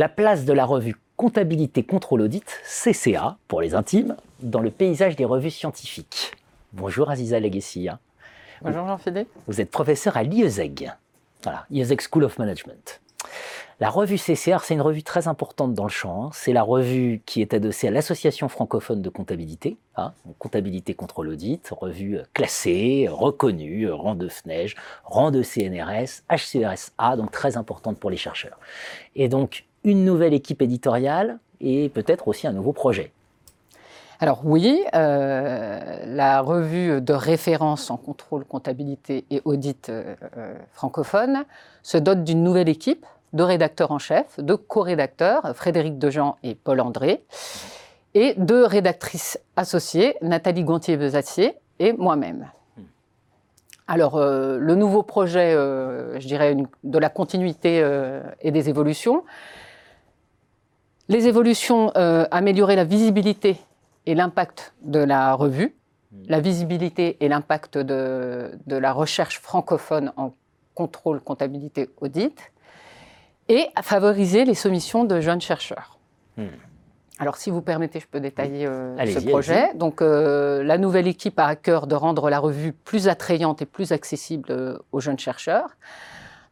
la place de la revue Comptabilité Contrôle Audit, CCA pour les intimes, dans le paysage des revues scientifiques. Bonjour Aziza Legacy. Bonjour Jean-Philippe. Vous êtes professeur à l'IESEG, voilà, IESEG School of Management. La revue CCR, c'est une revue très importante dans le champ. Hein. C'est la revue qui est adossée à l'Association francophone de comptabilité, hein, comptabilité contre l'audit, revue classée, reconnue, rang de FNEJ, rang de CNRS, HCRSA, donc très importante pour les chercheurs. Et donc, une nouvelle équipe éditoriale et peut-être aussi un nouveau projet. Alors oui, euh, la revue de référence en contrôle, comptabilité et audit euh, euh, francophone se dote d'une nouvelle équipe de rédacteurs en chef, de co-rédacteurs, Frédéric Dejean et Paul André, et de rédactrices associées, Nathalie Gontier-Besacier et moi-même. Alors, euh, le nouveau projet, euh, je dirais, de la continuité euh, et des évolutions. Les évolutions, améliorer la visibilité et l'impact de la revue, la visibilité et l'impact de, la recherche francophone en contrôle, comptabilité, audit, et à favoriser les soumissions de jeunes chercheurs. Hmm. Alors, si vous permettez, je peux détailler euh, ce projet. Donc, euh, la nouvelle équipe a à cœur de rendre la revue plus attrayante et plus accessible euh, aux jeunes chercheurs.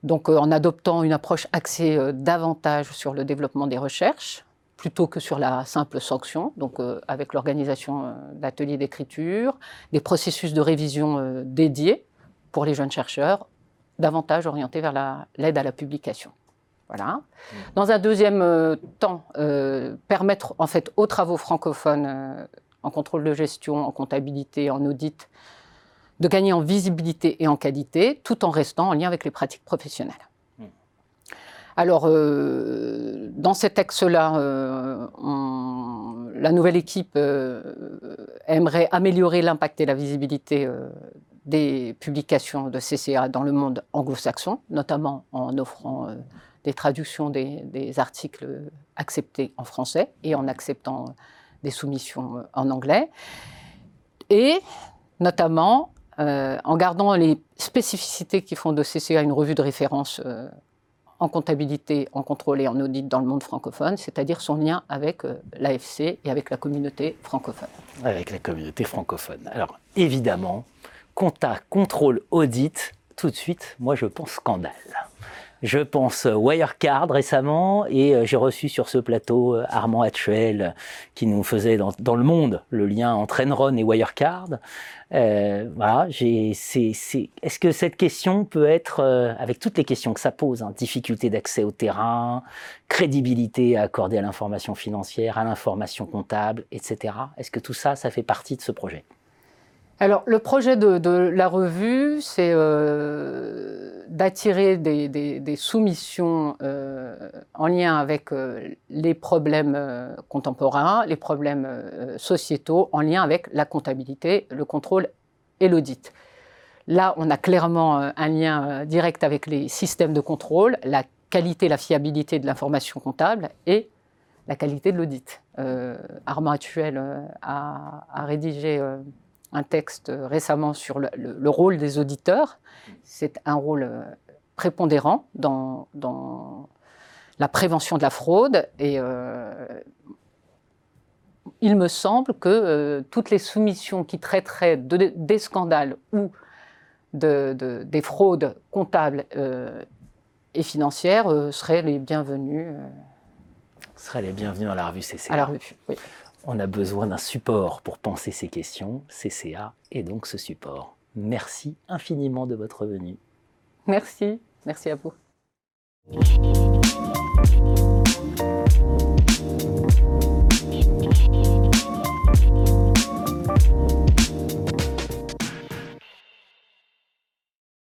Donc, en adoptant une approche axée davantage sur le développement des recherches, plutôt que sur la simple sanction, donc avec l'organisation d'ateliers d'écriture, des processus de révision dédiés pour les jeunes chercheurs, davantage orientés vers l'aide à la publication. Voilà. Dans un deuxième euh, temps, euh, permettre en fait aux travaux francophones euh, en contrôle de gestion, en comptabilité, en audit, de gagner en visibilité et en qualité, tout en restant en lien avec les pratiques professionnelles. Mmh. Alors, dans cet texte-là, la nouvelle équipe aimerait améliorer l'impact et la visibilité des publications de CCA dans le monde anglo-saxon, notamment en offrant des traductions des, articles acceptés en français et en acceptant des soumissions en anglais. Et notamment euh, en gardant les spécificités qui font de CCA une revue de référence euh, en comptabilité, en contrôle et en audit dans le monde francophone, c'est-à-dire son lien avec euh, l'AFC et avec la communauté francophone. Avec la communauté francophone. Alors évidemment, compta, contrôle, audit, tout de suite, moi je pense scandale. Je pense Wirecard récemment et euh, j'ai reçu sur ce plateau euh, Armand Hatchuel qui nous faisait dans, le monde le lien entre Enron et Wirecard. Euh, est-ce que cette question peut être, avec toutes les questions que ça pose, hein, difficulté d'accès au terrain, crédibilité à accorder à l'information financière, à l'information comptable, etc. Est-ce que tout ça, ça fait partie de ce projet? Alors, le projet de, la revue, c'est euh, d'attirer des, soumissions euh, en lien avec euh, les problèmes contemporains, les problèmes sociétaux, en lien avec la comptabilité, le contrôle et l'audit. Là, on a clairement un lien direct avec les systèmes de contrôle, la qualité, la fiabilité de l'information comptable et la qualité de l'audit. Armand Actuel a, a rédigé un texte récemment sur le, rôle des auditeurs. C'est un rôle euh, prépondérant dans, la prévention de la fraude et euh, il me semble que euh, toutes les soumissions qui traiteraient des scandales ou des fraudes comptables et financières seraient les bienvenues. Seraient les bienvenues dans la revue CCA. À la revue, oui. On a besoin d'un support pour penser ces questions. CCA est donc ce support. Merci infiniment de votre venue. Merci, merci à vous.